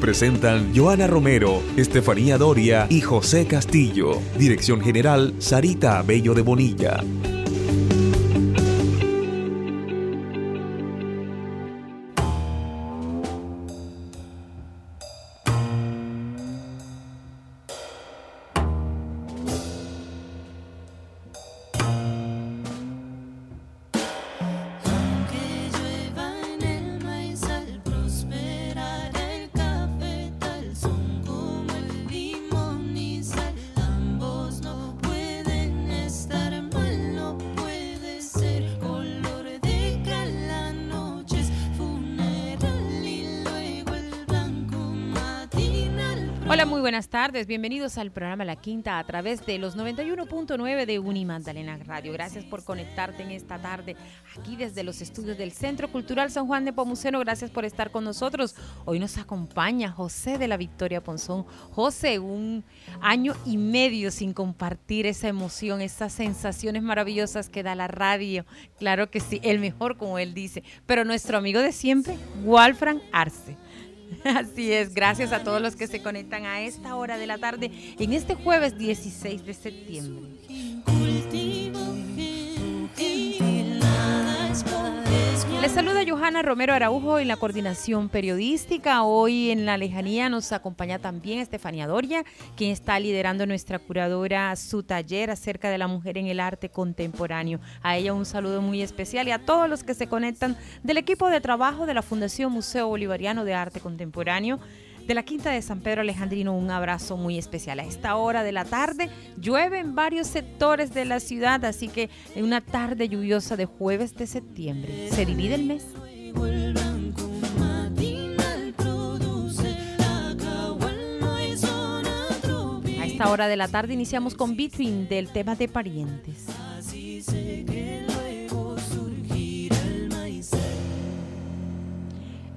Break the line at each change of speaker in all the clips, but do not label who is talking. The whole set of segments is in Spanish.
Presentan Joana Romero, Estefanía Doria y José Castillo. Dirección General Sarita Bello de Bonilla.
Bienvenidos al programa La Quinta a través de los 91.9 de Unimandalena Radio. Gracias por conectarte en esta tarde aquí desde los estudios del Centro Cultural San Juan de Pomuceno. Gracias por estar con nosotros. Hoy nos acompaña José de la Victoria Ponzón. José, un año y medio sin compartir esa emoción, esas sensaciones maravillosas que da la radio. Claro que sí, el mejor como él dice. Pero nuestro amigo de siempre, Walfran Arce. Así es, gracias a todos los que se conectan a esta hora de la tarde en este jueves 16 de septiembre. Les saluda Johanna Romero Araujo en la coordinación periodística. Hoy en la lejanía nos acompaña también Estefanía Doria, quien está liderando nuestra curadora su taller acerca de la mujer en el arte contemporáneo. A ella un saludo muy especial y a todos los que se conectan del equipo de trabajo de la Fundación Museo Bolivariano de Arte Contemporáneo de la Quinta de San Pedro Alejandrino, un abrazo muy especial. A esta hora de la tarde llueve en varios sectores de la ciudad, así que en una tarde lluviosa de jueves de septiembre se divide el mes. A esta hora de la tarde iniciamos con Between del tema de parientes.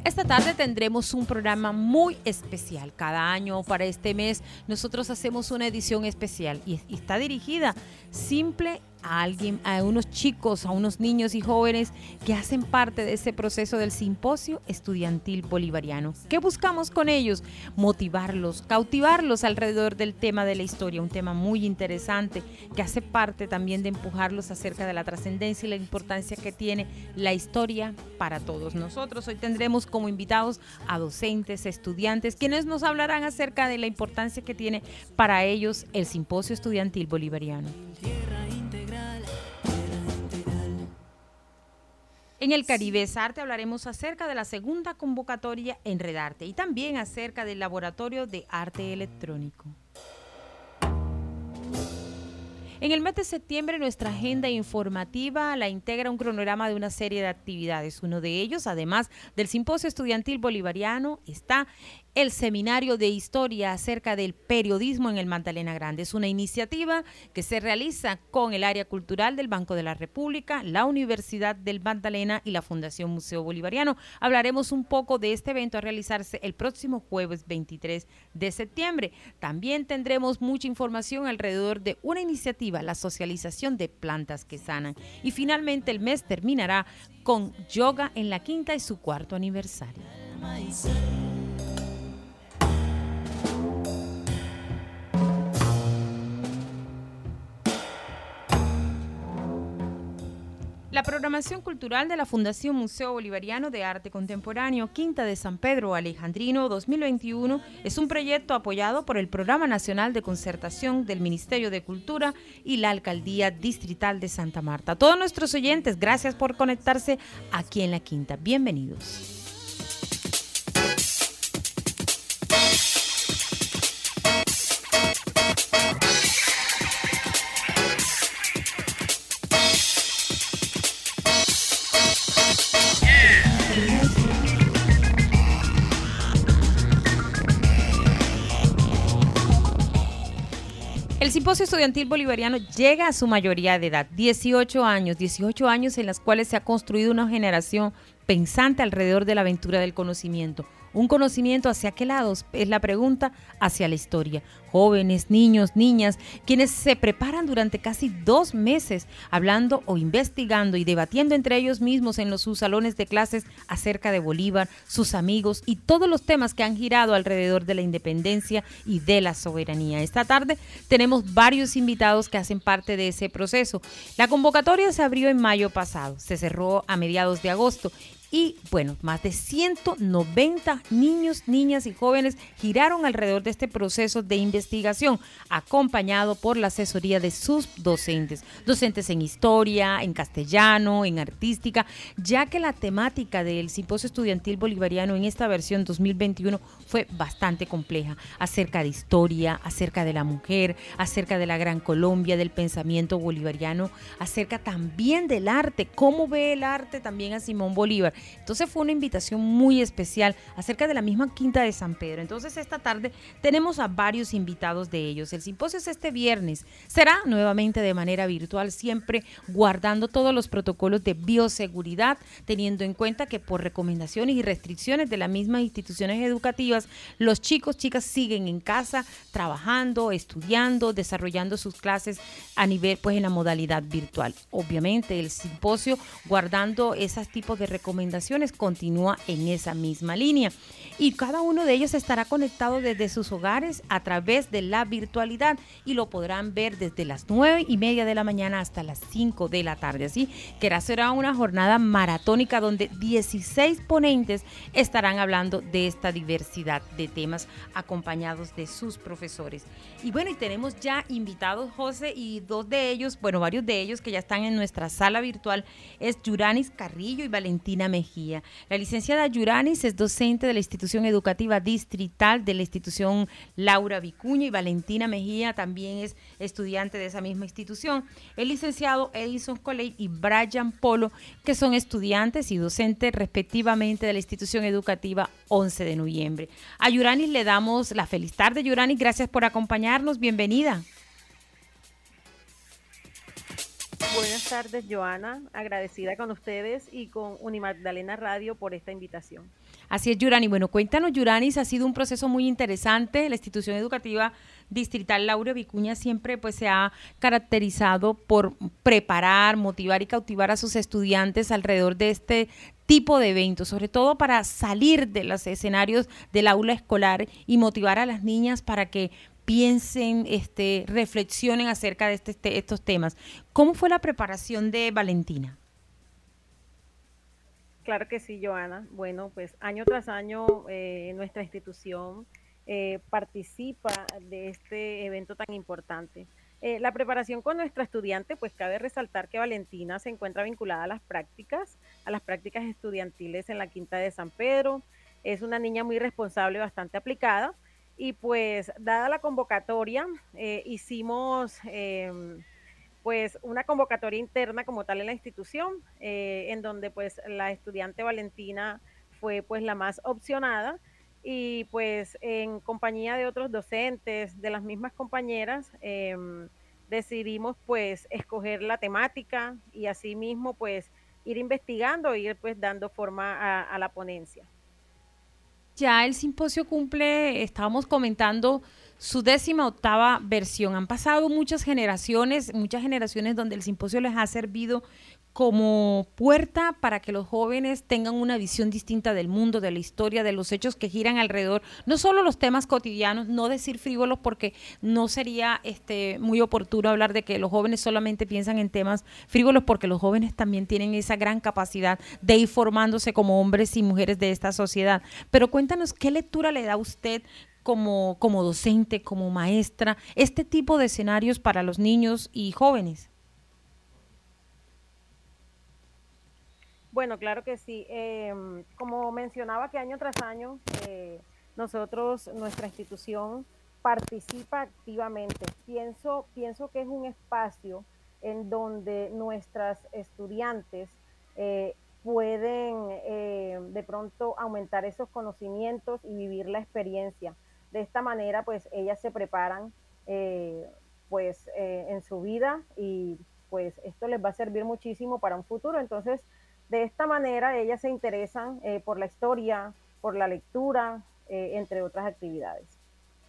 Esta tarde tendremos un programa muy especial. Cada año para este mes nosotros hacemos una edición especial y, está dirigida simple a alguien, a unos chicos, a unos niños y jóvenes que hacen parte de ese proceso del simposio estudiantil bolivariano. ¿Qué buscamos con ellos? Motivarlos, cautivarlos alrededor del tema de la historia, un tema muy interesante que hace parte también de empujarlos acerca de la trascendencia y la importancia que tiene la historia para todos nosotros. Hoy tendremos como invitados a docentes, estudiantes, quienes nos hablarán acerca de la importancia que tiene para ellos el simposio estudiantil bolivariano. En el Caribe Arte hablaremos acerca de la segunda convocatoria en Redarte y también acerca del Laboratorio de Arte Electrónico. En el mes de septiembre nuestra agenda informativa la integra un cronograma de una serie de actividades. Uno de ellos, además del Simposio Estudiantil Bolivariano, está el Seminario de Historia acerca del periodismo en el Magdalena Grande. Es una iniciativa que se realiza con el área cultural del Banco de la República, la Universidad del Magdalena y la Fundación Museo Bolivariano. Hablaremos un poco de este evento a realizarse el próximo jueves 23 de septiembre. También tendremos mucha información alrededor de una iniciativa, la socialización de plantas que sanan. Y finalmente el mes terminará con yoga en la quinta y su cuarto aniversario. La programación cultural de la Fundación Museo Bolivariano de Arte Contemporáneo Quinta de San Pedro Alejandrino 2021 es un proyecto apoyado por el Programa Nacional de Concertación del Ministerio de Cultura y la Alcaldía Distrital de Santa Marta. Todos nuestros oyentes, gracias por conectarse aquí en la Quinta. Bienvenidos. El simposio estudiantil bolivariano llega a su mayoría de edad, 18 años, 18 años en las cuales se ha construido una generación pensante alrededor de la aventura del conocimiento un conocimiento hacia qué lados es la pregunta, hacia la historia. Jóvenes, niños, niñas, quienes se preparan durante casi dos meses hablando o investigando y debatiendo entre ellos mismos en los, sus salones de clases acerca de Bolívar, sus amigos y todos los temas que han girado alrededor de la independencia y de la soberanía. Esta tarde tenemos varios invitados que hacen parte de ese proceso. La convocatoria se abrió en mayo pasado, se cerró a mediados de agosto y bueno, más de 190 niños, niñas y jóvenes giraron alrededor de este proceso de investigación, acompañado por la asesoría de sus docentes, docentes en historia, en castellano, en artística, ya que la temática del simposio estudiantil bolivariano en esta versión 2021 fue bastante compleja, acerca de historia, acerca de la mujer, acerca de la Gran Colombia, del pensamiento bolivariano, acerca también del arte, cómo ve el arte también a Simón Bolívar entonces fue una invitación muy especial acerca de la misma Quinta de San Pedro. Entonces esta tarde tenemos a varios invitados de ellos. El simposio es este viernes. Será nuevamente de manera virtual, siempre guardando todos los protocolos de bioseguridad, teniendo en cuenta que por recomendaciones y restricciones de las mismas instituciones educativas, los chicos, chicas siguen en casa trabajando, estudiando, desarrollando sus clases a nivel, pues en la modalidad virtual. Obviamente el simposio guardando esos tipos de recomendaciones continúa en esa misma línea. Y cada uno de ellos estará conectado desde sus hogares a través de la virtualidad y lo podrán ver desde las nueve y media de la mañana hasta las 5 de la tarde. Así que será una jornada maratónica donde 16 ponentes estarán hablando de esta diversidad de temas acompañados de sus profesores. Y bueno, y tenemos ya invitados, José, y dos de ellos, bueno, varios de ellos que ya están en nuestra sala virtual, es Yuranis Carrillo y Valentina Mejía. La licenciada Yuranis es docente de la institución educativa distrital de la institución Laura Vicuña y Valentina Mejía también es estudiante de esa misma institución. El licenciado Edison Coley y Brian Polo, que son estudiantes y docentes respectivamente de la institución educativa 11 de noviembre. A Yuranis le damos la feliz tarde, Yuranis, gracias por acompañarnos, bienvenida.
Buenas tardes, Joana. Agradecida con ustedes y con Unimagdalena Radio por esta invitación.
Así es, Yurani. Bueno, cuéntanos, Yuranis, ha sido un proceso muy interesante. La institución educativa distrital Laura Vicuña siempre pues se ha caracterizado por preparar, motivar y cautivar a sus estudiantes alrededor de este tipo de eventos, sobre todo para salir de los escenarios del aula escolar y motivar a las niñas para que piensen, este, reflexionen acerca de este, este, estos temas. ¿Cómo fue la preparación de Valentina?
Claro que sí, Joana. Bueno, pues año tras año eh, nuestra institución eh, participa de este evento tan importante. Eh, la preparación con nuestra estudiante, pues cabe resaltar que Valentina se encuentra vinculada a las prácticas, a las prácticas estudiantiles en la Quinta de San Pedro. Es una niña muy responsable, bastante aplicada y pues dada la convocatoria, eh, hicimos em, pues una convocatoria interna como tal en la institución, eh, en donde pues la estudiante Valentina fue pues la más opcionada y pues en compañía de otros docentes, de las mismas compañeras, em, decidimos pues escoger la temática y asimismo pues ir investigando, ir pues dando forma a la ponencia
ya el simposio cumple, estábamos comentando, su décima octava versión. Han pasado muchas generaciones, muchas generaciones donde el simposio les ha servido como puerta para que los jóvenes tengan una visión distinta del mundo, de la historia, de los hechos que giran alrededor, no solo los temas cotidianos, no decir frívolos porque no sería este muy oportuno hablar de que los jóvenes solamente piensan en temas frívolos porque los jóvenes también tienen esa gran capacidad de ir formándose como hombres y mujeres de esta sociedad. Pero cuéntanos qué lectura le da usted como, como docente, como maestra, este tipo de escenarios para los niños y jóvenes.
Bueno, claro que sí. Em, como mencionaba que año tras año eh, nosotros, nuestra institución participa activamente. Pienso, pienso que es un espacio en donde nuestras estudiantes eh, pueden eh, de pronto aumentar esos conocimientos y vivir la experiencia. De esta manera, pues ellas se preparan pues en su vida y pues esto les va a servir muchísimo para un futuro. Entonces, de esta manera ellas se interesan por la historia, por la lectura, entre otras actividades.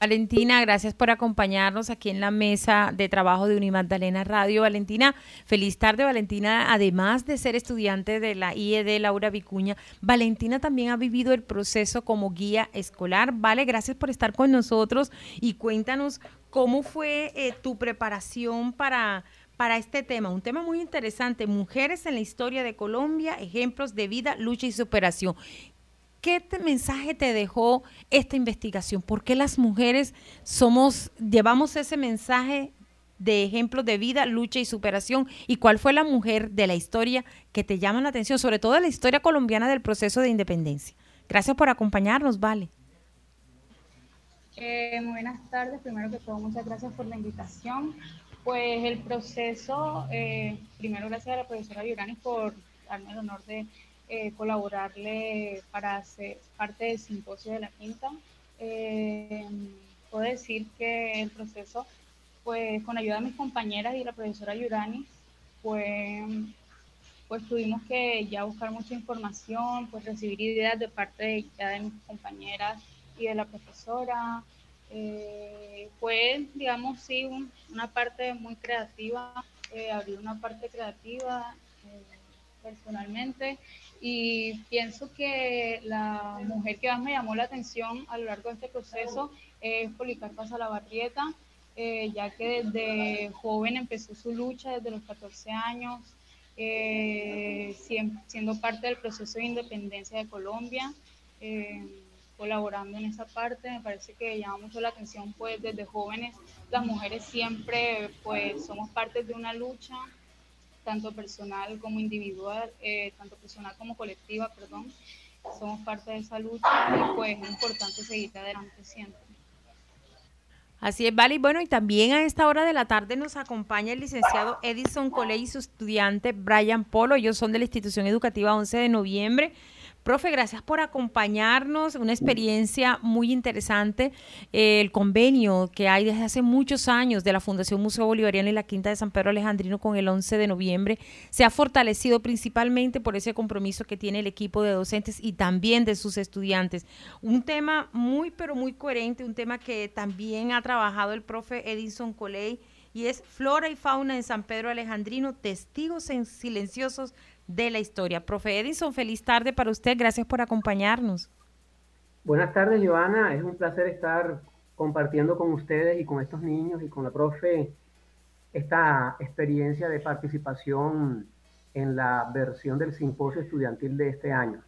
Valentina, gracias por acompañarnos aquí en la mesa de trabajo de Unimagdalena Radio. Valentina, feliz tarde. Valentina, además de ser estudiante de la IED Laura Vicuña, Valentina también ha vivido el proceso como guía escolar. Vale, gracias por estar con nosotros y cuéntanos cómo fue eh, tu preparación para, para este tema, un tema muy interesante, mujeres en la historia de Colombia, ejemplos de vida, lucha y superación. ¿Qué mensaje te dejó esta investigación? ¿Por qué las mujeres somos, llevamos ese mensaje de ejemplos de vida, lucha y superación? ¿Y cuál fue la mujer de la historia que te llama la atención, sobre todo la historia colombiana del proceso de independencia? Gracias por acompañarnos, Vale.
Eh, buenas tardes. Primero que todo, muchas gracias por la invitación. Pues el proceso, eh, primero gracias a la profesora Yurani por darme el honor de eh, colaborarle para ser parte del simposio de la quinta. Eh, puedo decir que el proceso, pues con ayuda de mis compañeras y la profesora Yurani, pues, pues tuvimos que ya buscar mucha información, pues recibir ideas de parte de mis compañeras y de la profesora. Eh, fue, digamos, sí, una parte muy creativa, abrir una parte creativa personalmente y pienso que la mujer que más me llamó la atención a lo largo de este proceso es Policarpa Salabarrieta, eh, ya que desde joven empezó su lucha, desde los 14 años, eh, siendo parte del proceso de independencia de Colombia, eh, colaborando en esa parte. Me parece que llama mucho la atención, pues desde jóvenes las mujeres siempre pues somos parte de una lucha tanto personal como individual, eh, tanto personal como colectiva, perdón. Somos parte de esa lucha y pues es importante seguir adelante siempre.
Así es, Vale. Bueno, y también a esta hora de la tarde nos acompaña el licenciado Edison Coley y su estudiante Brian Polo. Ellos son de la institución educativa 11 de noviembre. Profe, gracias por acompañarnos, una experiencia muy interesante. el convenio que hay desde hace muchos años de la Fundación Museo Bolivariano y la Quinta de San Pedro Alejandrino con el 11 de noviembre se ha fortalecido principalmente por ese compromiso que tiene el equipo de docentes y también de sus estudiantes. Un tema muy, pero muy coherente, un tema que también ha trabajado el profe Edison Coley y es Flora y Fauna en San Pedro Alejandrino, testigos silenciosos de la historia. Profe Edison, feliz tarde para usted. Gracias por acompañarnos.
Buenas tardes, Joana. Es un placer estar compartiendo con ustedes y con estos niños y con la profe esta experiencia de participación en la versión del simposio estudiantil de este año.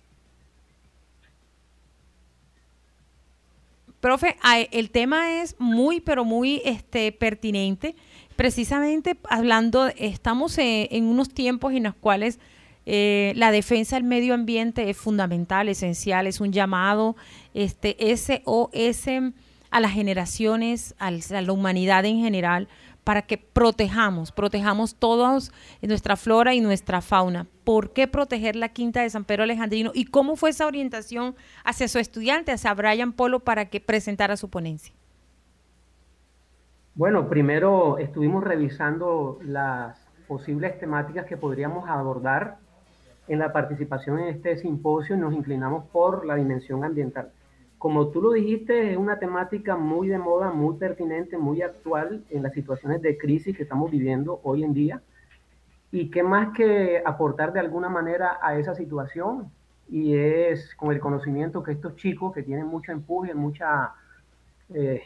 Profe, el tema es muy, pero muy este, pertinente. Precisamente hablando, estamos en unos tiempos en los cuales eh, la defensa del medio ambiente es fundamental, esencial, es un llamado este, SOS a las generaciones, a la humanidad en general, para que protejamos, protejamos todos nuestra flora y nuestra fauna. ¿Por qué proteger la quinta de San Pedro Alejandrino? ¿Y cómo fue esa orientación hacia su estudiante, hacia Brian Polo, para que presentara su ponencia?
Bueno, primero estuvimos revisando las posibles temáticas que podríamos abordar en la participación en este simposio nos inclinamos por la dimensión ambiental. Como tú lo dijiste, es una temática muy de moda, muy pertinente, muy actual en las situaciones de crisis que estamos viviendo hoy en día. Y qué más que aportar de alguna manera a esa situación, y es con el conocimiento que estos chicos que tienen mucho empuje, mucha, eh,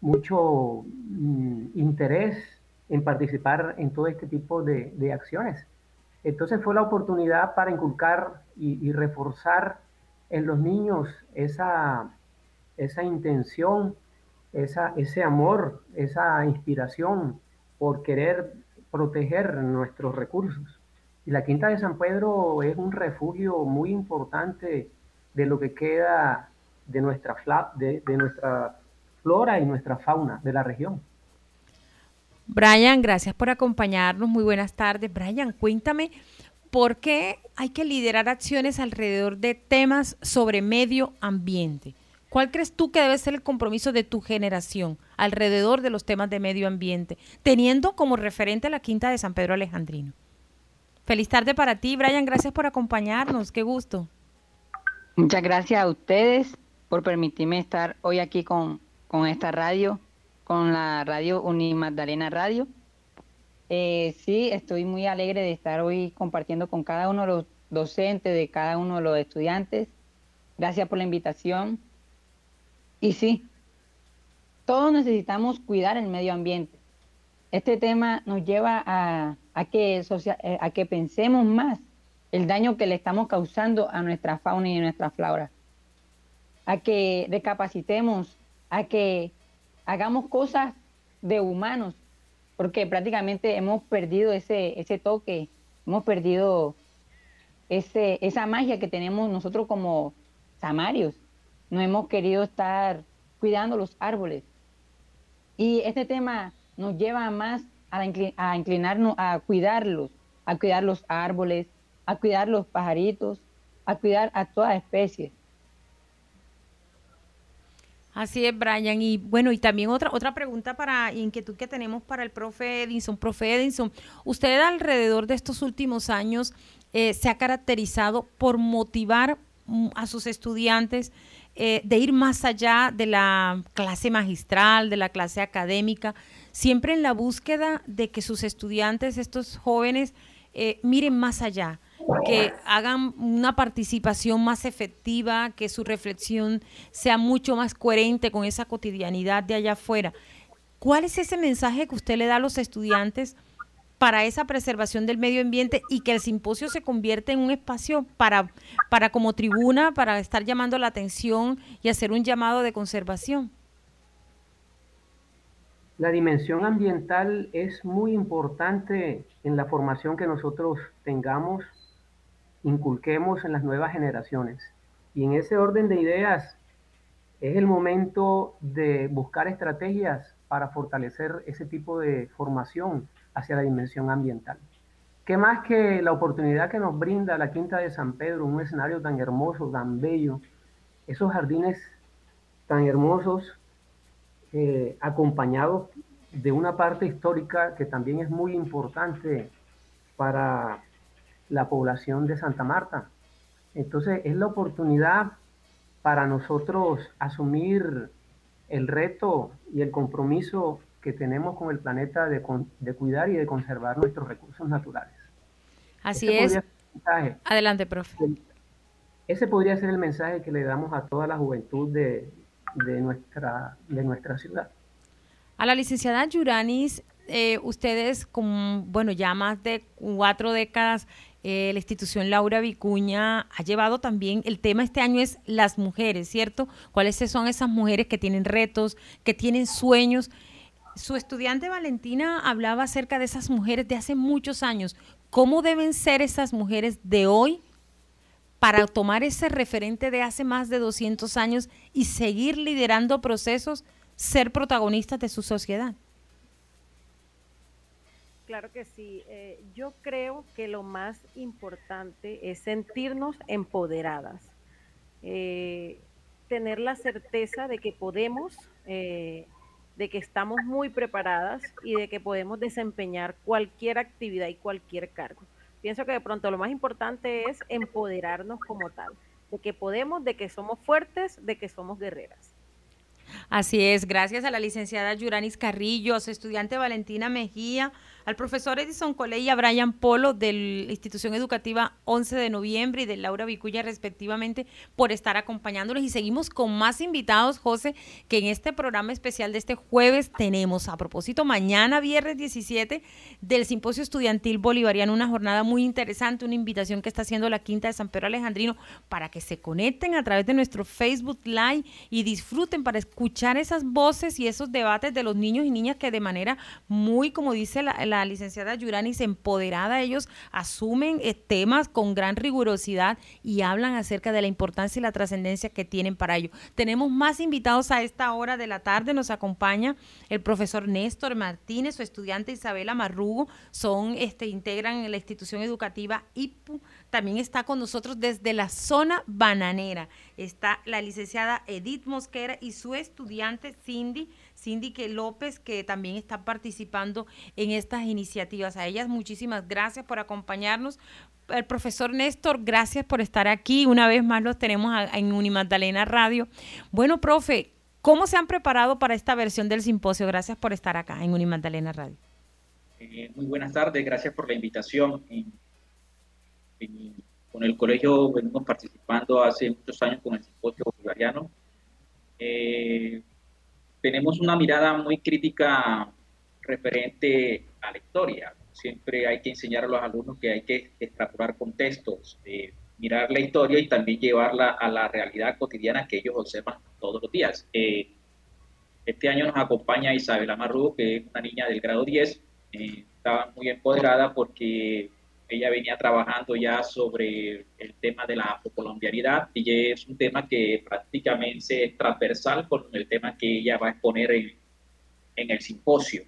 mucho mm, interés en participar en todo este tipo de, de acciones. Entonces fue la oportunidad para inculcar y, reforzar en los niños esa, esa intención, esa, ese amor, esa inspiración por querer proteger nuestros recursos. Y la Quinta de San Pedro es un refugio muy importante de lo que queda de nuestra, de, de nuestra flora y nuestra fauna de la región.
Brian, gracias por acompañarnos. Muy buenas tardes. Brian, cuéntame por qué hay que liderar acciones alrededor de temas sobre medio ambiente. ¿Cuál crees tú que debe ser el compromiso de tu generación alrededor de los temas de medio ambiente, teniendo como referente la Quinta de San Pedro Alejandrino? Feliz tarde para ti, Brian. Gracias por acompañarnos. Qué gusto.
Muchas gracias a ustedes por permitirme estar hoy aquí con, con esta radio, con la radio Unimagdalena Radio. Eh, sí, estoy muy alegre de estar hoy compartiendo con cada uno de los docentes, de cada uno de los estudiantes. Gracias por la invitación. Y sí, todos necesitamos cuidar el medio ambiente. Este tema nos lleva a, que, eh, a que pensemos más el daño que le estamos causando a nuestra fauna y a nuestra flora, a que recapacitemos, a que hagamos cosas de humanos, porque prácticamente hemos perdido ese, ese toque, hemos perdido ese, esa magia que tenemos nosotros como samarios no hemos querido estar cuidando los árboles. Y este tema nos lleva más a, inclinarnos a cuidarlos, a cuidar los árboles, a cuidar los pajaritos, a cuidar a toda especie.
Así es, Brian. Y bueno, y también otra otra pregunta para inquietud que tenemos para el profe Edinson. Profe Edinson, usted alrededor de estos últimos años eh, se ha caracterizado por motivar mm, a sus estudiantes eh, de ir más allá de la clase magistral, de la clase académica, siempre en la búsqueda de que sus estudiantes, estos jóvenes, eh, miren más allá, que hagan una participación más efectiva, que su reflexión sea mucho más coherente con esa cotidianidad de allá afuera. ¿Cuál es ese mensaje que usted le da a los estudiantes? para esa preservación del medio ambiente y que el simposio se convierta en un espacio para, para como tribuna, para estar llamando la atención y hacer un llamado de conservación.
La dimensión ambiental es muy importante en la formación que nosotros tengamos, inculquemos en las nuevas generaciones. Y en ese orden de ideas es el momento de buscar estrategias para fortalecer ese tipo de formación hacia la dimensión ambiental. ¿Qué más que la oportunidad que nos brinda la Quinta de San Pedro, un escenario tan hermoso, tan bello, esos jardines tan hermosos, eh, acompañados de una parte histórica que también es muy importante para la población de Santa Marta. Entonces es la oportunidad para nosotros asumir el reto y el compromiso que tenemos con el planeta de, de cuidar y de conservar nuestros recursos naturales.
Así es. Adelante, profe.
Ese podría ser el mensaje que le damos a toda la juventud de, de nuestra, de nuestra ciudad.
A la licenciada Yuranis, eh, ustedes con, bueno, ya más de cuatro décadas, eh, la institución Laura Vicuña ha llevado también, el tema este año es las mujeres, ¿cierto? ¿Cuáles son esas mujeres que tienen retos, que tienen sueños? su estudiante Valentina hablaba acerca de esas mujeres de hace muchos años. ¿Cómo deben ser esas mujeres de hoy para tomar ese referente de hace más de 200 años y seguir liderando procesos, ser protagonistas de su sociedad?
Claro que sí. Eh, yo creo que lo más importante es sentirnos empoderadas, eh, tener la certeza de que podemos eh, de que estamos muy preparadas y de que podemos desempeñar cualquier actividad y cualquier cargo. Pienso que de pronto lo más importante es empoderarnos como tal, de que podemos, de que somos fuertes, de que somos guerreras.
Así es, gracias a la licenciada Yuranis Carrillo, a su estudiante Valentina Mejía, al profesor Edison Coley y a Brian Polo de la institución educativa 11 de noviembre y de Laura Vicuya respectivamente por estar acompañándonos y seguimos con más invitados, José, que en este programa especial de este jueves tenemos a propósito mañana viernes 17 del Simposio Estudiantil Bolivariano, una jornada muy interesante, una invitación que está haciendo la Quinta de San Pedro Alejandrino para que se conecten a través de nuestro Facebook Live y disfruten para escuchar esas voces y esos debates de los niños y niñas que de manera muy, como dice la licenciada Yuranis empoderada, ellos asumen eh, temas con gran rigurosidad y hablan acerca de la importancia y la trascendencia que tienen para ello. Tenemos más invitados a esta hora de la tarde, nos acompaña el profesor Néstor Martínez, su estudiante Isabela Marrugo, son, este, integran en la institución educativa IPU, también está con nosotros desde la zona bananera, está la licenciada Edith Mosquera y su estudiante Cindy Cindy López, que también está participando en estas iniciativas. A ellas muchísimas gracias por acompañarnos. El profesor Néstor, gracias por estar aquí. Una vez más los tenemos en Unimagdalena Radio. Bueno, profe, ¿cómo se han preparado para esta versión del simposio? Gracias por estar acá en Unimagdalena Radio.
Muy buenas tardes, gracias por la invitación. con el colegio venimos participando hace muchos años con el simposio bolivariano. Eh, tenemos una mirada muy crítica referente a la historia. Siempre hay que enseñar a los alumnos que hay que extrapolar contextos, mirar la historia y también llevarla a la realidad cotidiana que ellos observan todos los días. Eh, este año nos acompaña Isabela Marrugo, que es una niña del grado 10. Eh, estaba muy empoderada porque ella venía trabajando ya sobre el tema de la afrocolombianidad y es un tema que prácticamente es transversal con el tema que ella va a exponer en, en el simposio.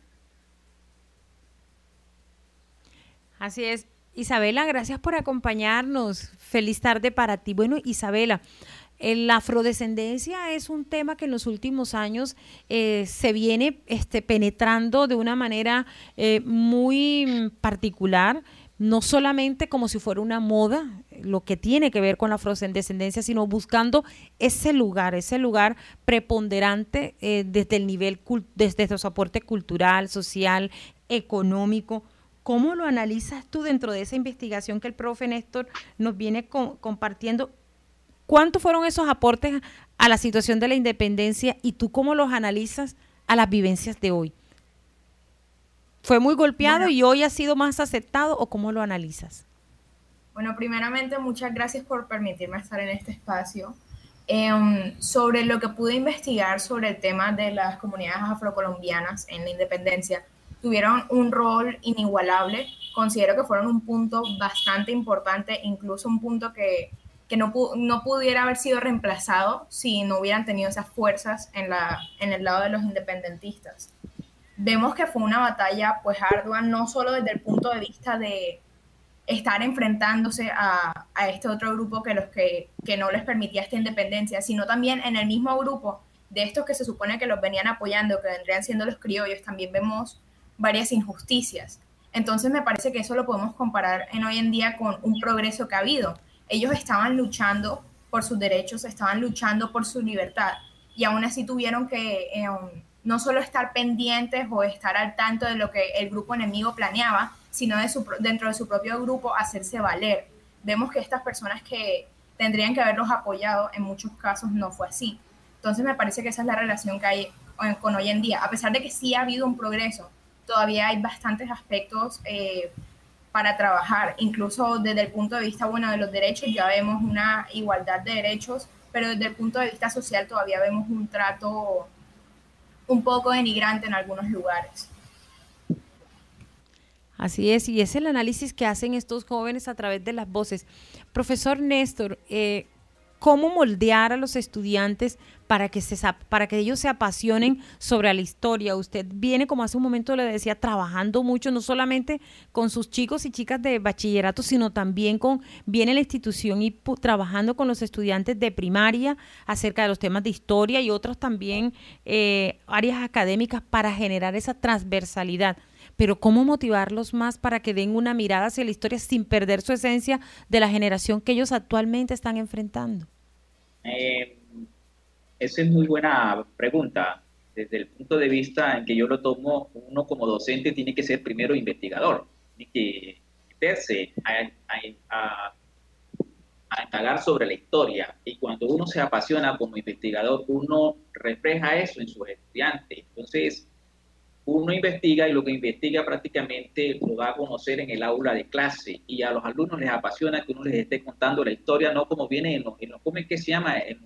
Así es. Isabela, gracias por acompañarnos. Feliz tarde para ti. Bueno, Isabela, la afrodescendencia es un tema que en los últimos años eh, se viene este, penetrando de una manera eh, muy particular no solamente como si fuera una moda, lo que tiene que ver con la afrodescendencia, sino buscando ese lugar, ese lugar preponderante eh, desde el nivel, desde su aporte cultural, social, económico. ¿Cómo lo analizas tú dentro de esa investigación que el profe Néstor nos viene compartiendo? ¿Cuántos fueron esos aportes a la situación de la independencia y tú cómo los analizas a las vivencias de hoy? ¿Fue muy golpeado y hoy ha sido más aceptado o cómo lo analizas?
Bueno, primeramente muchas gracias por permitirme estar en este espacio. Em, sobre lo que pude investigar sobre el tema de las comunidades afrocolombianas en la independencia, tuvieron un rol inigualable. Considero que fueron un punto bastante importante, incluso un punto que, que no, no, pudiera haber sido reemplazado si no hubieran tenido esas fuerzas en, la, en el lado de los independentistas vemos que fue una batalla pues ardua, no solo desde el punto de vista de estar enfrentándose a, este otro grupo que, los que, que no les permitía esta independencia, sino también en el mismo grupo de estos que se supone que los venían apoyando, que vendrían siendo los criollos, también vemos varias injusticias. Entonces me parece que eso lo podemos comparar en hoy en día con un progreso que ha habido. Ellos estaban luchando por sus derechos, estaban luchando por su libertad y aún así tuvieron que eh, no solo estar pendientes o estar al tanto de lo que el grupo enemigo planeaba, sino de su, dentro de su propio grupo hacerse valer. Vemos que estas personas que tendrían que haberlos apoyado, en muchos casos no fue así. Entonces me parece que esa es la relación que hay con hoy en día. A pesar de que sí ha habido un progreso, todavía hay bastantes aspectos eh, para trabajar. Incluso desde el punto de vista bueno de los derechos ya vemos una igualdad de derechos, pero desde el punto de vista social todavía vemos un trato un poco denigrante en algunos lugares.
Así es, y es el análisis que hacen estos jóvenes a través de las voces. Profesor Néstor, eh, cómo moldear a los estudiantes para que, se, para que ellos se apasionen sobre la historia. Usted viene, como hace un momento le decía, trabajando mucho, no solamente con sus chicos y chicas de bachillerato, sino también con, viene la institución y trabajando con los estudiantes de primaria acerca de los temas de historia y otros también eh, áreas académicas para generar esa transversalidad pero ¿cómo motivarlos más para que den una mirada hacia la historia sin perder su esencia de la generación que ellos actualmente están enfrentando?
Eh, esa es muy buena pregunta. Desde el punto de vista en que yo lo tomo, uno como docente tiene que ser primero investigador, tiene que meterse a, a, sobre la historia. Y cuando uno se apasiona como investigador, uno refleja eso en sus estudiantes. Entonces, uno investiga y lo que investiga prácticamente lo va a conocer en el aula de clase y a los alumnos les apasiona que uno les esté contando la historia, no como viene en los, en los que se llama? En,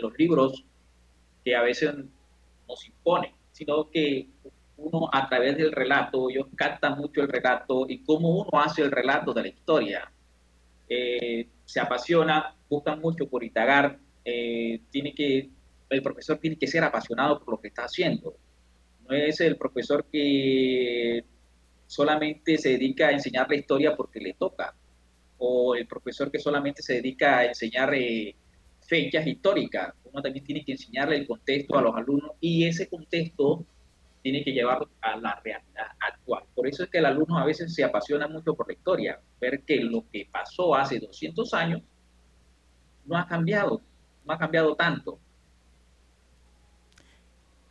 los libros que a veces nos imponen, sino que uno a través del relato, ellos captan mucho el relato y cómo uno hace el relato de la historia. Eh, se apasiona, buscan mucho por indagar, eh, tiene que, el profesor tiene que ser apasionado por lo que está haciendo. No es el profesor que solamente se dedica a enseñar la historia porque le toca, o el profesor que solamente se dedica a enseñar eh, fechas históricas. Uno también tiene que enseñarle el contexto a los alumnos y ese contexto tiene que llevarlo a la realidad actual. Por eso es que el alumno a veces se apasiona mucho por la historia, ver que lo que pasó hace 200 años no ha cambiado, no ha cambiado tanto.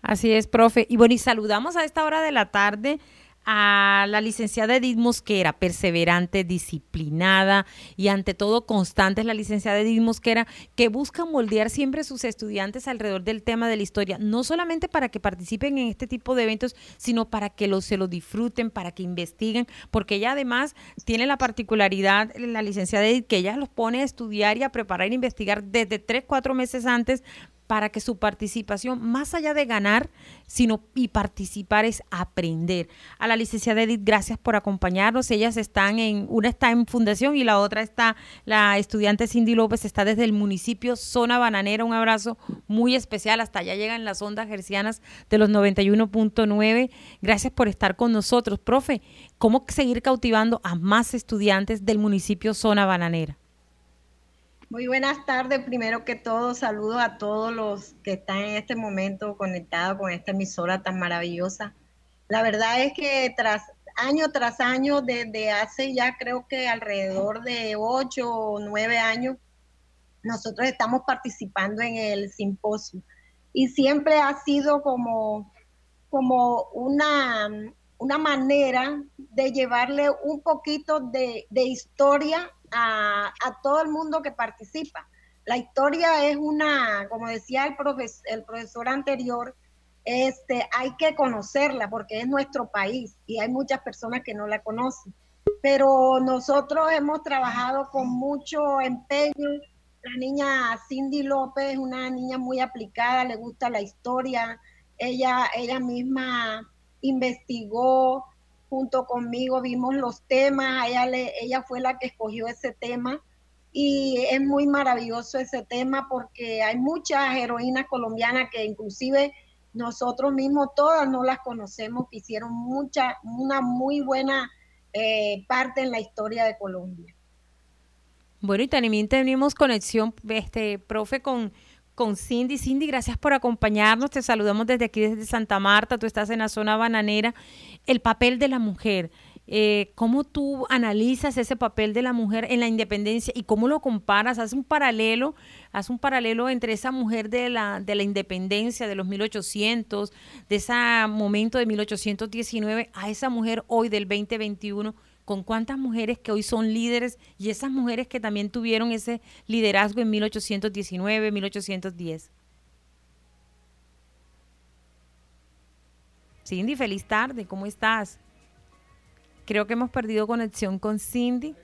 Así es, profe. Y bueno, y saludamos a esta hora de la tarde a la licenciada Edith Mosquera, perseverante, disciplinada y ante todo constante es la licenciada Edith Mosquera, que busca moldear siempre sus estudiantes alrededor del tema de la historia, no solamente para que participen en este tipo de eventos, sino para que lo, se lo disfruten, para que investiguen, porque ella además tiene la particularidad, la licenciada Edith, que ella los pone a estudiar y a preparar e investigar desde tres, cuatro meses antes para que su participación, más allá de ganar, sino y participar es aprender. A la licenciada Edith, gracias por acompañarnos. Ellas están en, una está en fundación y la otra está, la estudiante Cindy López está desde el municipio Zona Bananera. Un abrazo muy especial. Hasta allá llegan las ondas gercianas de los 91.9. Gracias por estar con nosotros. Profe, ¿cómo seguir cautivando a más estudiantes del municipio Zona Bananera?
Muy buenas tardes. Primero que todo, saludo a todos los que están en este momento conectados con esta emisora tan maravillosa. La verdad es que tras año tras año, desde hace ya creo que alrededor de ocho o nueve años, nosotros estamos participando en el simposio. Y siempre ha sido como, como una, una manera de llevarle un poquito de, de historia a, todo el mundo que participa. La historia es una, como decía el, el profesor anterior, este, hay que conocerla porque es nuestro país y hay muchas personas que no la conocen. Pero nosotros hemos trabajado con mucho empeño. La niña Cindy López es una niña muy aplicada, le gusta la historia. Ella, ella misma investigó, junto conmigo, vimos los temas, ella, le, ella fue la que escogió ese tema y es muy maravilloso ese tema porque hay muchas heroínas colombianas que inclusive nosotros mismos todas no las conocemos, que hicieron mucha, una muy buena eh, parte en la historia de Colombia.
Bueno, y también tenemos conexión, este, profe, con, con Cindy. Cindy, gracias por acompañarnos. Te saludamos desde aquí, desde Santa Marta. Tú estás en la zona bananera. El papel de la mujer. Eh, ¿Cómo tú analizas ese papel de la mujer en la independencia y cómo lo comparas? Haz un paralelo, haz un paralelo entre esa mujer de la, de la independencia de los 1800, de ese momento de 1819, a esa mujer hoy del 2021 con cuántas mujeres que hoy son líderes y esas mujeres que también tuvieron ese liderazgo en 1819, 1810. Cindy, feliz tarde, ¿cómo estás? Creo que hemos perdido conexión con Cindy.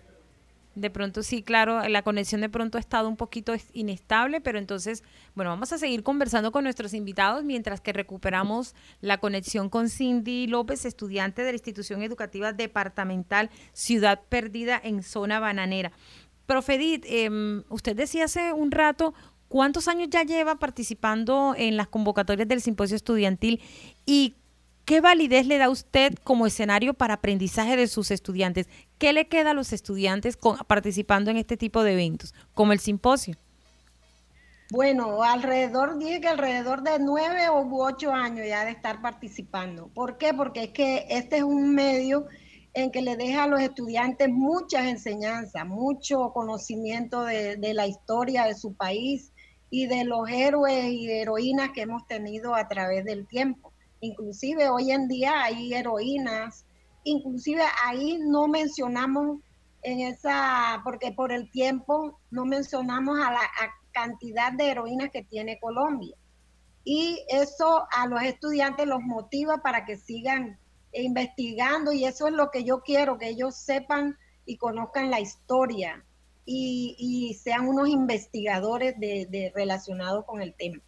De pronto sí, claro, la conexión de pronto ha estado un poquito inestable, pero entonces, bueno, vamos a seguir conversando con nuestros invitados mientras que recuperamos la conexión con Cindy López, estudiante de la institución educativa departamental Ciudad Perdida en zona bananera. Profedit, em, usted decía hace un rato cuántos años ya lleva participando en las convocatorias del simposio estudiantil y ¿Qué validez le da usted como escenario para aprendizaje de sus estudiantes? ¿Qué le queda a los estudiantes participando en este tipo de eventos, como el simposio?
Bueno, alrededor, dije que alrededor de nueve u ocho años ya de estar participando. ¿Por qué? Porque es que este es un medio en que le deja a los estudiantes muchas enseñanzas, mucho conocimiento de, de la historia de su país y de los héroes y heroínas que hemos tenido a través del tiempo. Inclusive hoy en día hay heroínas, inclusive ahí no mencionamos en esa, porque por el tiempo no mencionamos a la cantidad de heroínas que tiene Colombia. Y eso a los estudiantes los motiva para que sigan investigando y eso es lo que yo quiero, que ellos sepan y conozcan la historia y, sean unos investigadores de, relacionados con el tema.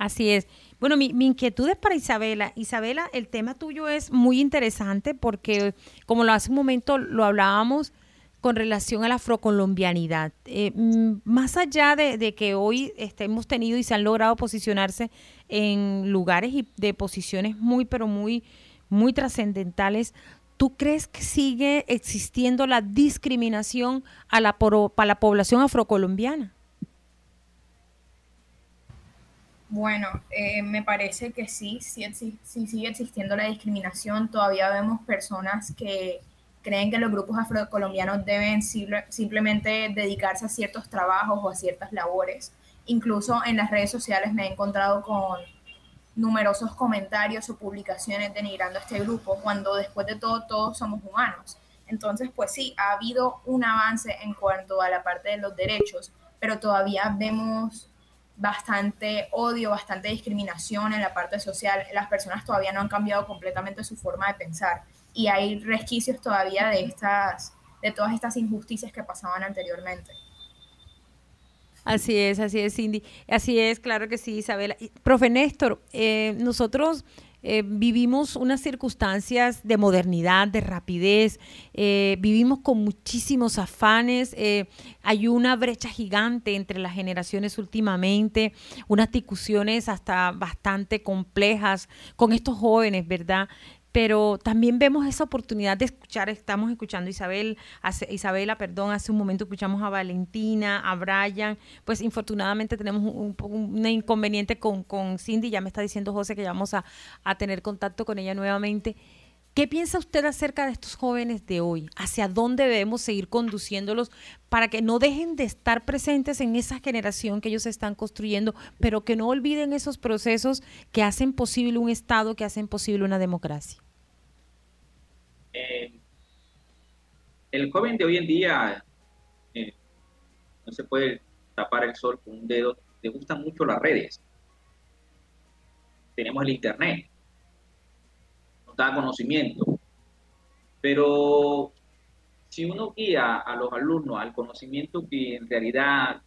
Así es. Bueno, mi, inquietud es para Isabela. Isabela, el tema tuyo es muy interesante porque, como lo hace un momento lo hablábamos con relación a la afrocolombianidad. Eh, mm, más allá de, que hoy este, hemos tenido y se han logrado posicionarse en lugares y de posiciones muy, pero muy, muy trascendentales, ¿tú crees que sigue existiendo la discriminación a la, a la población afrocolombiana?
Bueno, eh, me parece que sí, sí, sigue existiendo la discriminación. Todavía vemos personas que creen que los grupos afrocolombianos deben simplemente dedicarse a ciertos trabajos o a ciertas labores. Incluso en las redes sociales me he encontrado con numerosos comentarios o publicaciones denigrando a este grupo, cuando después de todo todos somos humanos. Entonces, pues sí, ha habido un avance en cuanto a la parte de los derechos, pero todavía vemos bastante odio, bastante discriminación en la parte social. Las personas todavía no han cambiado completamente su forma de pensar y hay resquicios todavía de estas de todas estas injusticias que pasaban anteriormente.
Así es, así es, Cindy. Así es, claro que sí, Isabela. Profe Néstor, eh, nosotros eh, vivimos unas circunstancias de modernidad, de rapidez, eh, vivimos con muchísimos afanes, eh, hay una brecha gigante entre las generaciones últimamente, unas discusiones hasta bastante complejas con estos jóvenes, ¿verdad? Pero también vemos esa oportunidad de escuchar, estamos escuchando a Isabel, Isabela, perdón, hace un momento escuchamos a Valentina, a Brian, pues infortunadamente tenemos un, inconveniente con, con, Cindy, ya me está diciendo José que ya vamos a, a tener contacto con ella nuevamente. ¿Qué piensa usted acerca de estos jóvenes de hoy? ¿Hacia dónde debemos seguir conduciéndolos para que no dejen de estar presentes en esa generación que ellos están construyendo, pero que no olviden esos procesos que hacen posible un Estado, que hacen posible una democracia?
Eh, el joven de hoy en día eh, no se puede tapar el sol con un dedo, le gustan mucho las redes. Tenemos el Internet da conocimiento. Pero si uno guía a los alumnos al conocimiento que en realidad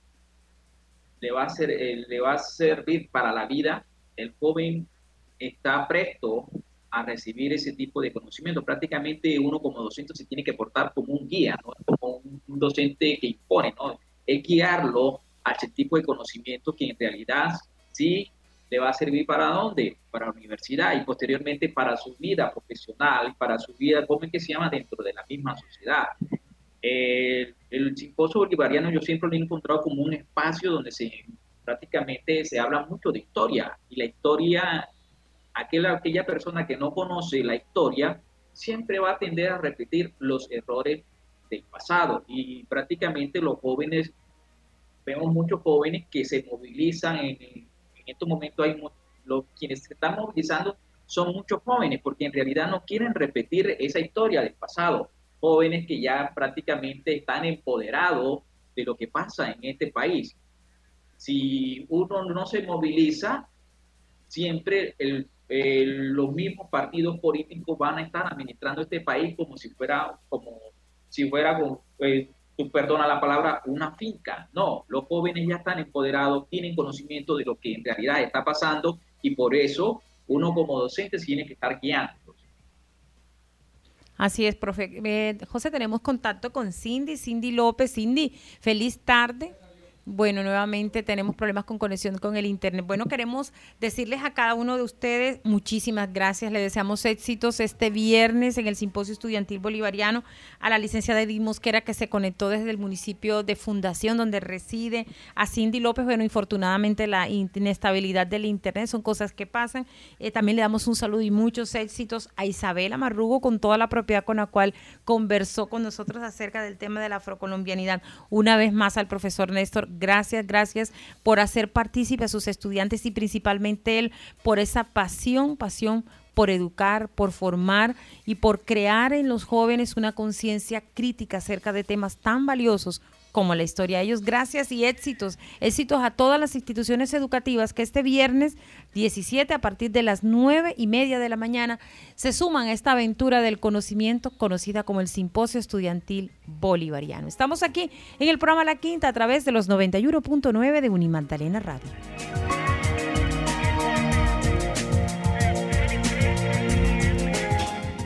le va a, ser, eh, le va a servir para la vida, el joven está presto a recibir ese tipo de conocimiento. Prácticamente uno como docente se tiene que portar como un guía, ¿no? como un, docente que impone, ¿no? es guiarlo a ese tipo de conocimiento que en realidad sí le va a servir para dónde? Para la universidad y posteriormente para su vida profesional, para su vida, ¿cómo es que se llama? Dentro de la misma sociedad. el simposio bolivariano yo siempre lo he encontrado como un espacio donde se prácticamente se habla mucho de historia y la historia, aquella, aquella persona que no conoce la historia siempre va a tender a repetir los errores del pasado y prácticamente los jóvenes, vemos muchos jóvenes que se movilizan en, en estos momentos hay los, quienes se están movilizando son muchos jóvenes, porque en realidad no quieren repetir esa historia del pasado. Jóvenes que ya prácticamente están empoderados de lo que pasa en este país. Si uno no se moviliza, siempre los mismos partidos políticos van a estar administrando este país como si fuera, como si fuera eh, tú perdona la palabra, una finca. No, los jóvenes ya están empoderados, tienen conocimiento de lo que en realidad está pasando y por eso uno como docente tiene que estar guiando.
Así es, profe. Eh, José, tenemos contacto con Cindy, Cindy López. Cindy, feliz tarde. Bueno, nuevamente tenemos problemas con conexión con el Internet. Bueno, queremos decirles a cada uno de ustedes muchísimas gracias. Le deseamos éxitos este viernes en el Simposio Estudiantil Bolivariano a la licenciada Edith Mosquera que se conectó desde el municipio de Fundación donde reside, a Cindy López. Bueno, infortunadamente la inestabilidad del Internet son cosas que pasan. Eh, también le damos un saludo y muchos éxitos a Isabela Marrugo con toda la propiedad con la cual conversó con nosotros acerca del tema de la afrocolombianidad. Una vez más al profesor Néstor Gracias, gracias por hacer partícipe a sus estudiantes y principalmente él por esa pasión, pasión por educar, por formar y por crear en los jóvenes una conciencia crítica acerca de temas tan valiosos como la historia de ellos. Gracias y éxitos. Éxitos a todas las instituciones educativas que este viernes 17 a partir de las nueve y media de la mañana se suman a esta aventura del conocimiento conocida como el Simposio Estudiantil Bolivariano. Estamos aquí en el programa La Quinta a través de los 91.9 de Unimagdalena Radio.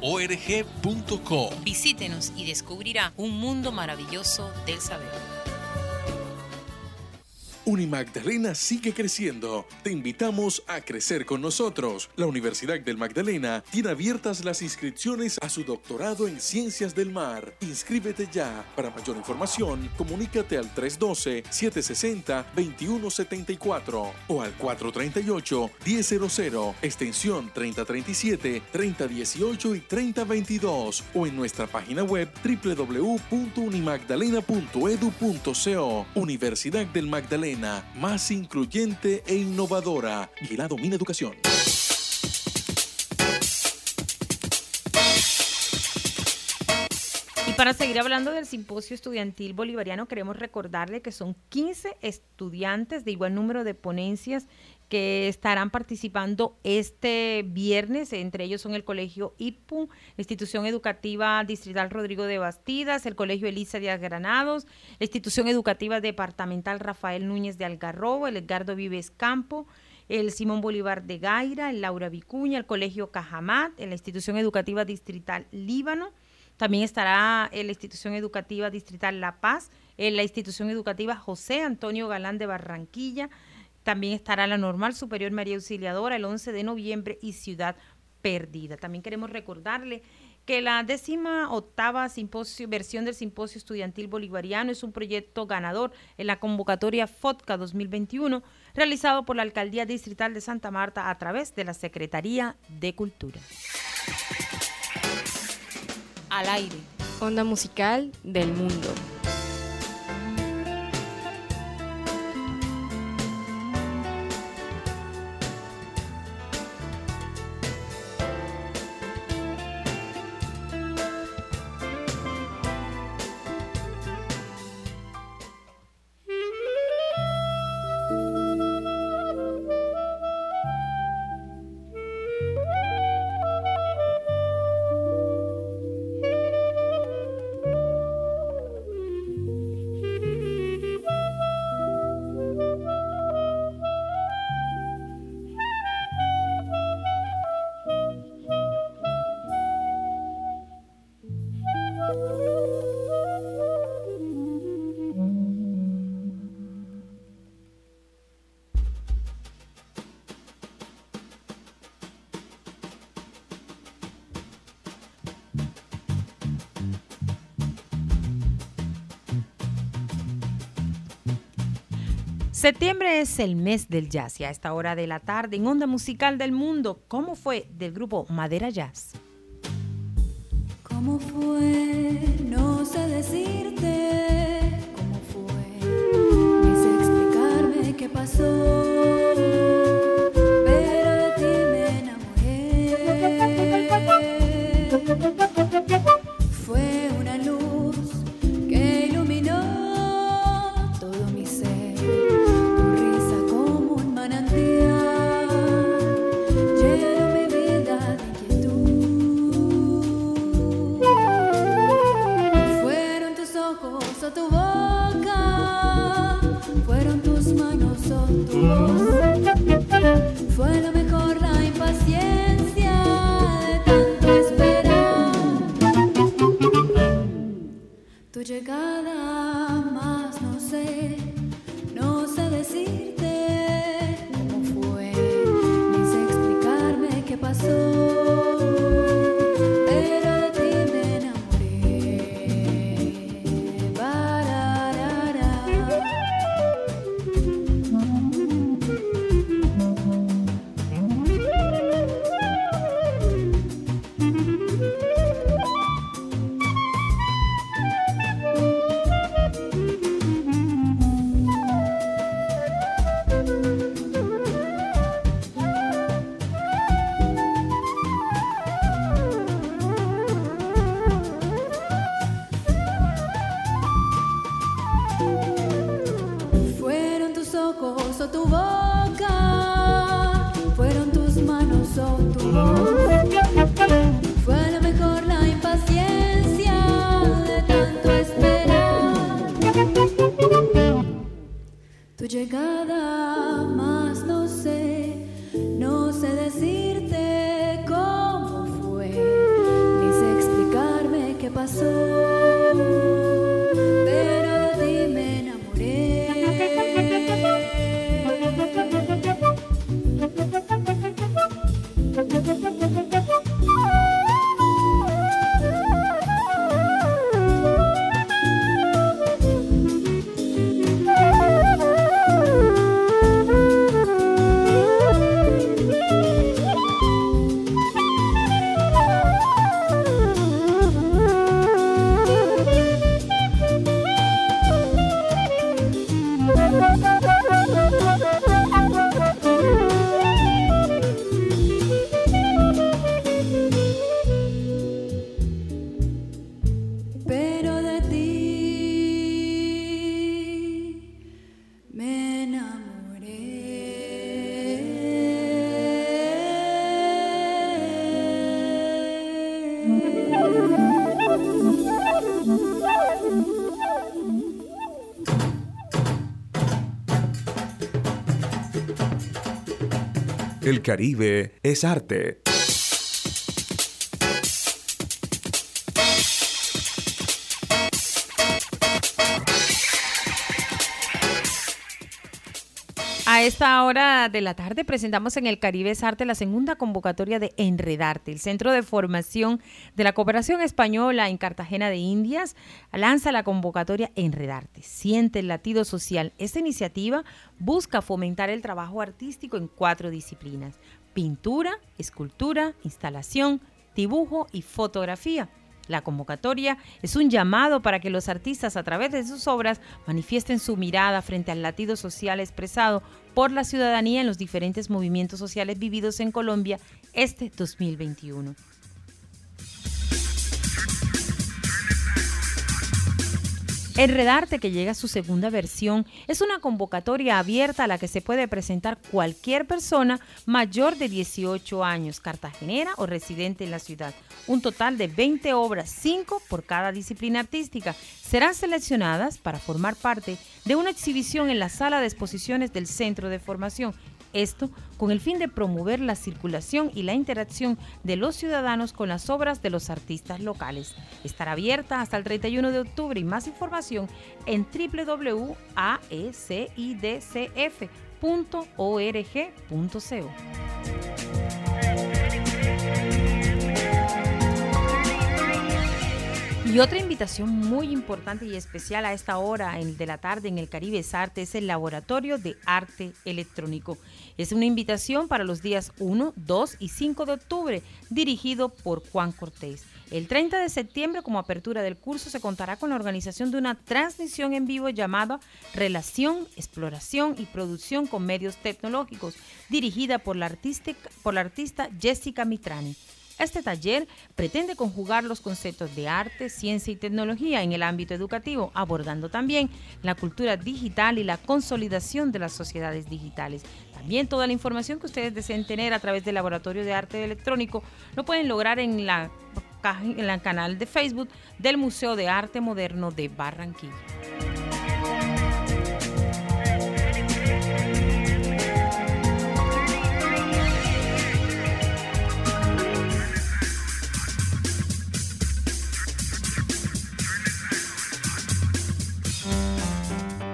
www.museobolivariano.org.co.
Visítenos y descubrirá un mundo maravilloso del saber.
Unimagdalena sigue creciendo. Te invitamos a crecer con nosotros. La Universidad del Magdalena tiene abiertas las inscripciones a su doctorado en Ciencias del Mar. Inscríbete ya. Para mayor información, comunícate al 312-760-2174 o al 438-1000, extensión 3037, 3018 y 3022 o en nuestra página web www.unimagdalena.edu.co. Universidad del Magdalena más incluyente e innovadora. la Domina Educación.
Y para seguir hablando del simposio estudiantil bolivariano, queremos recordarle que son 15 estudiantes de igual número de ponencias que estarán participando este viernes. Entre ellos son el Colegio IPU, Institución Educativa Distrital Rodrigo de Bastidas, el Colegio Elisa de Granados, la Institución Educativa Departamental Rafael Núñez de Algarrobo, el Edgardo Vives Campo, el Simón Bolívar de Gaira, el Laura Vicuña, el Colegio Cajamat, la Institución Educativa Distrital Líbano. También estará la Institución Educativa Distrital La Paz, la Institución Educativa José Antonio Galán de Barranquilla, también estará la Normal Superior María Auxiliadora el 11 de noviembre y Ciudad Perdida. También queremos recordarle que la décima octava versión del Simposio Estudiantil Bolivariano es un proyecto ganador en la convocatoria FOTCA 2021 realizado por la Alcaldía Distrital de Santa Marta a través de la Secretaría de Cultura.
Al aire. Onda musical del mundo.
Septiembre es el mes del jazz y a esta hora de la tarde en Onda Musical del Mundo, ¿cómo fue del grupo Madera Jazz?
¿Cómo fue? No sé decirte
Caribe es arte.
Esta hora de la tarde presentamos en el Caribe Arte la segunda convocatoria de Enredarte. El Centro de Formación de la Cooperación Española en Cartagena de Indias lanza la convocatoria Enredarte. Siente el latido social. Esta iniciativa busca fomentar el trabajo artístico en cuatro disciplinas. Pintura, escultura, instalación, dibujo y fotografía. La convocatoria es un llamado para que los artistas a través de sus obras manifiesten su mirada frente al latido social expresado por la ciudadanía en los diferentes movimientos sociales vividos en Colombia este 2021. Enredarte, que llega a su segunda versión, es una convocatoria abierta a la que se puede presentar cualquier persona mayor de 18 años, cartagenera o residente en la ciudad. Un total de 20 obras, 5 por cada disciplina artística, serán seleccionadas para formar parte de una exhibición en la sala de exposiciones del Centro de Formación. Esto con el fin de promover la circulación y la interacción de los ciudadanos con las obras de los artistas locales. Estará abierta hasta el 31 de octubre y más información en www.aecidcf.org.co. Y otra invitación muy importante y especial a esta hora de la tarde en el Caribe es Arte es el Laboratorio de Arte Electrónico. Es una invitación para los días 1, 2 y 5 de octubre, dirigido por Juan Cortés. El 30 de septiembre, como apertura del curso, se contará con la organización de una transmisión en vivo llamada Relación, Exploración y Producción con Medios Tecnológicos, dirigida por la, artística- por la artista Jessica Mitrani. Este taller pretende conjugar los conceptos de arte, ciencia y tecnología en el ámbito educativo, abordando también la cultura digital y la consolidación de las sociedades digitales. También toda la información que ustedes deseen tener a través del Laboratorio de Arte Electrónico lo pueden lograr en la, página- en el canal de Facebook del Museo de Arte Moderno de Barranquilla.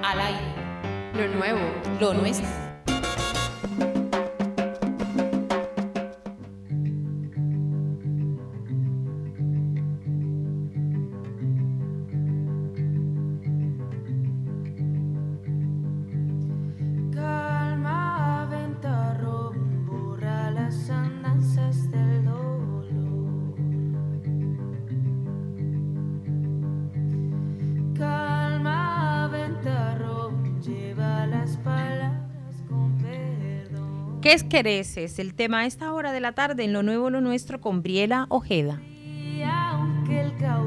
Al aire. Lo nuevo. Lo nuestro.
¿Qué es quererse? Es el tema a esta hora de la tarde en Lo Nuevo Lo Nuestro con Briela Ojeda.
Y aunque el caudal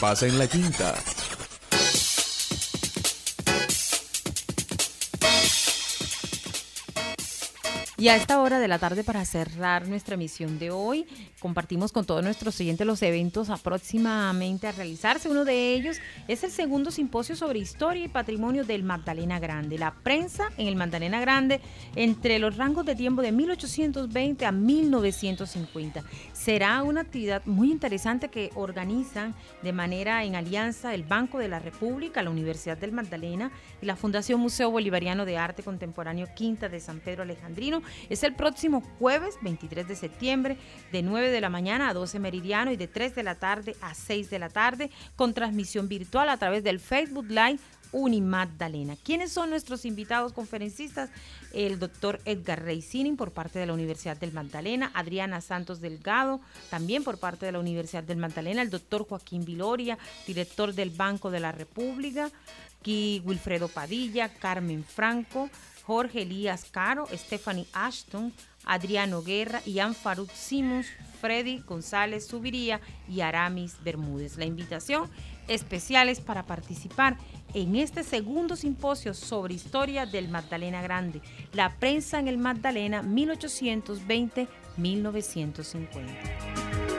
pasa en la quinta?
Y a esta hora de la tarde, para cerrar nuestra emisión de hoy, compartimos con todos nuestros siguientes los eventos a próximamente a realizarse. Uno de ellos es el segundo simposio sobre historia y patrimonio del Magdalena Grande. La prensa en el Magdalena Grande entre los rangos de tiempo de 1820 a 1950. Será una actividad muy interesante que organizan de manera en alianza el Banco de la República, la Universidad del Magdalena y la Fundación Museo Bolivariano de Arte Contemporáneo Quinta de San Pedro Alejandrino. Es el próximo jueves 23 de septiembre de 9 de la mañana a 12 meridiano y de 3 de la tarde a 6 de la tarde con transmisión virtual a través del Facebook Live Unimagdalena. ¿Quiénes son nuestros invitados conferencistas? El doctor Edgar Reisinin por parte de la Universidad del Magdalena, Adriana Santos Delgado también por parte de la Universidad del Magdalena, el doctor Joaquín Viloria, director del Banco de la República, aquí Wilfredo Padilla, Carmen Franco, Jorge Elías Caro, Stephanie Ashton, Adriano Guerra, Ian Faruk Simons, Freddy González Subiría y Aramis Bermúdez. La invitación especiales para participar en este segundo simposio sobre historia del Magdalena Grande, la prensa en el Magdalena 1820-1950.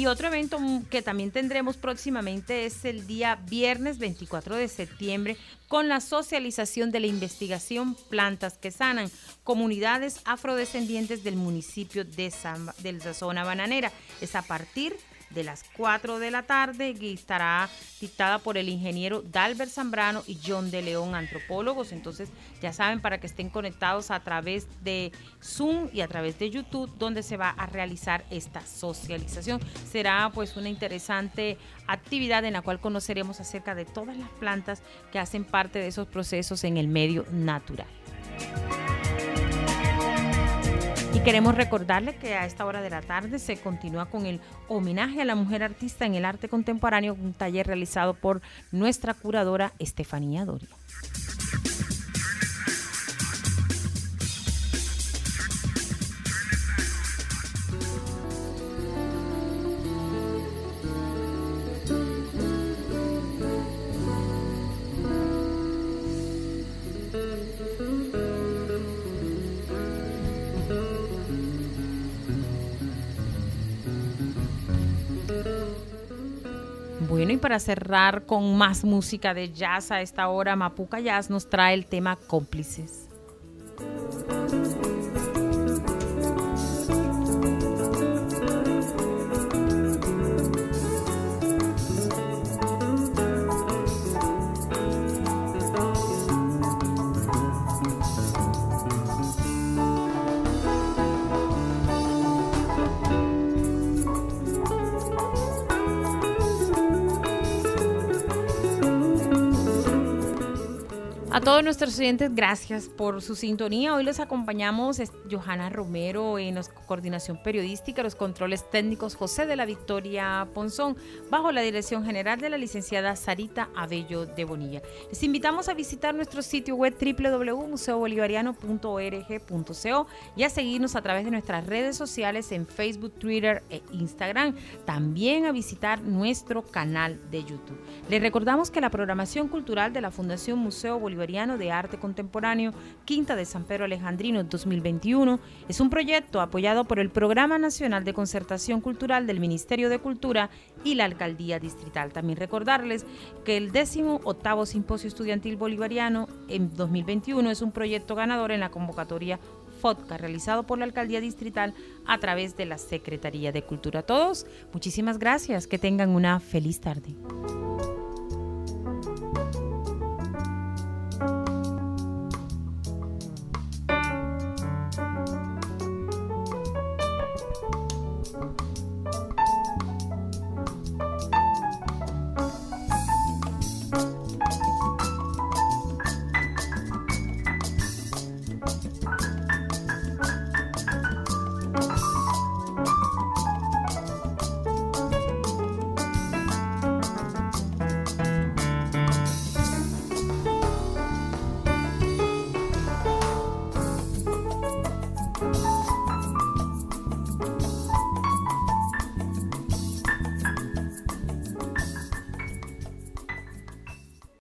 Y otro evento que también tendremos próximamente es el día viernes 24 de septiembre con la socialización de la investigación Plantas que Sanan, comunidades afrodescendientes del municipio de, San- de la zona bananera. Es a partir de las 4 de la tarde, que estará dictada por el ingeniero Dalbert Zambrano y John de León, antropólogos. Entonces, ya saben, para que estén conectados a través de Zoom y a través de YouTube, donde se va a realizar esta socialización. Será pues una interesante actividad en la cual conoceremos acerca de todas las plantas que hacen parte de esos procesos en el medio natural. Y queremos recordarle que a esta hora de la tarde se continúa con el homenaje a la mujer artista en el arte contemporáneo, un taller realizado por nuestra curadora Estefanía Doria. Para cerrar con más música de jazz a esta hora, Mapuca Jazz nos trae el tema Cómplices. Todos nuestros oyentes, gracias por su sintonía. Hoy les acompañamos es Johanna Romero en la coordinación periodística, los controles técnicos José de la Victoria Ponzón, bajo la dirección general de la licenciada Sarita Abello de Bonilla. Les invitamos a visitar nuestro sitio web www.museobolivariano.org.co y a seguirnos a través de nuestras redes sociales en Facebook, Twitter e Instagram. También a visitar nuestro canal de YouTube. Les recordamos que la programación cultural de la Fundación Museo Bolivariano de Arte Contemporáneo, Quinta de San Pedro Alejandrino 2021, es un proyecto apoyado por el Programa Nacional de Concertación Cultural del Ministerio de Cultura y la Alcaldía Distrital. También recordarles que el décimo octavo Simposio Estudiantil Bolivariano en 2021 es un proyecto ganador en la convocatoria FODCA, realizado por la Alcaldía Distrital a través de la Secretaría de Cultura. Todos, muchísimas gracias. Que tengan una feliz tarde.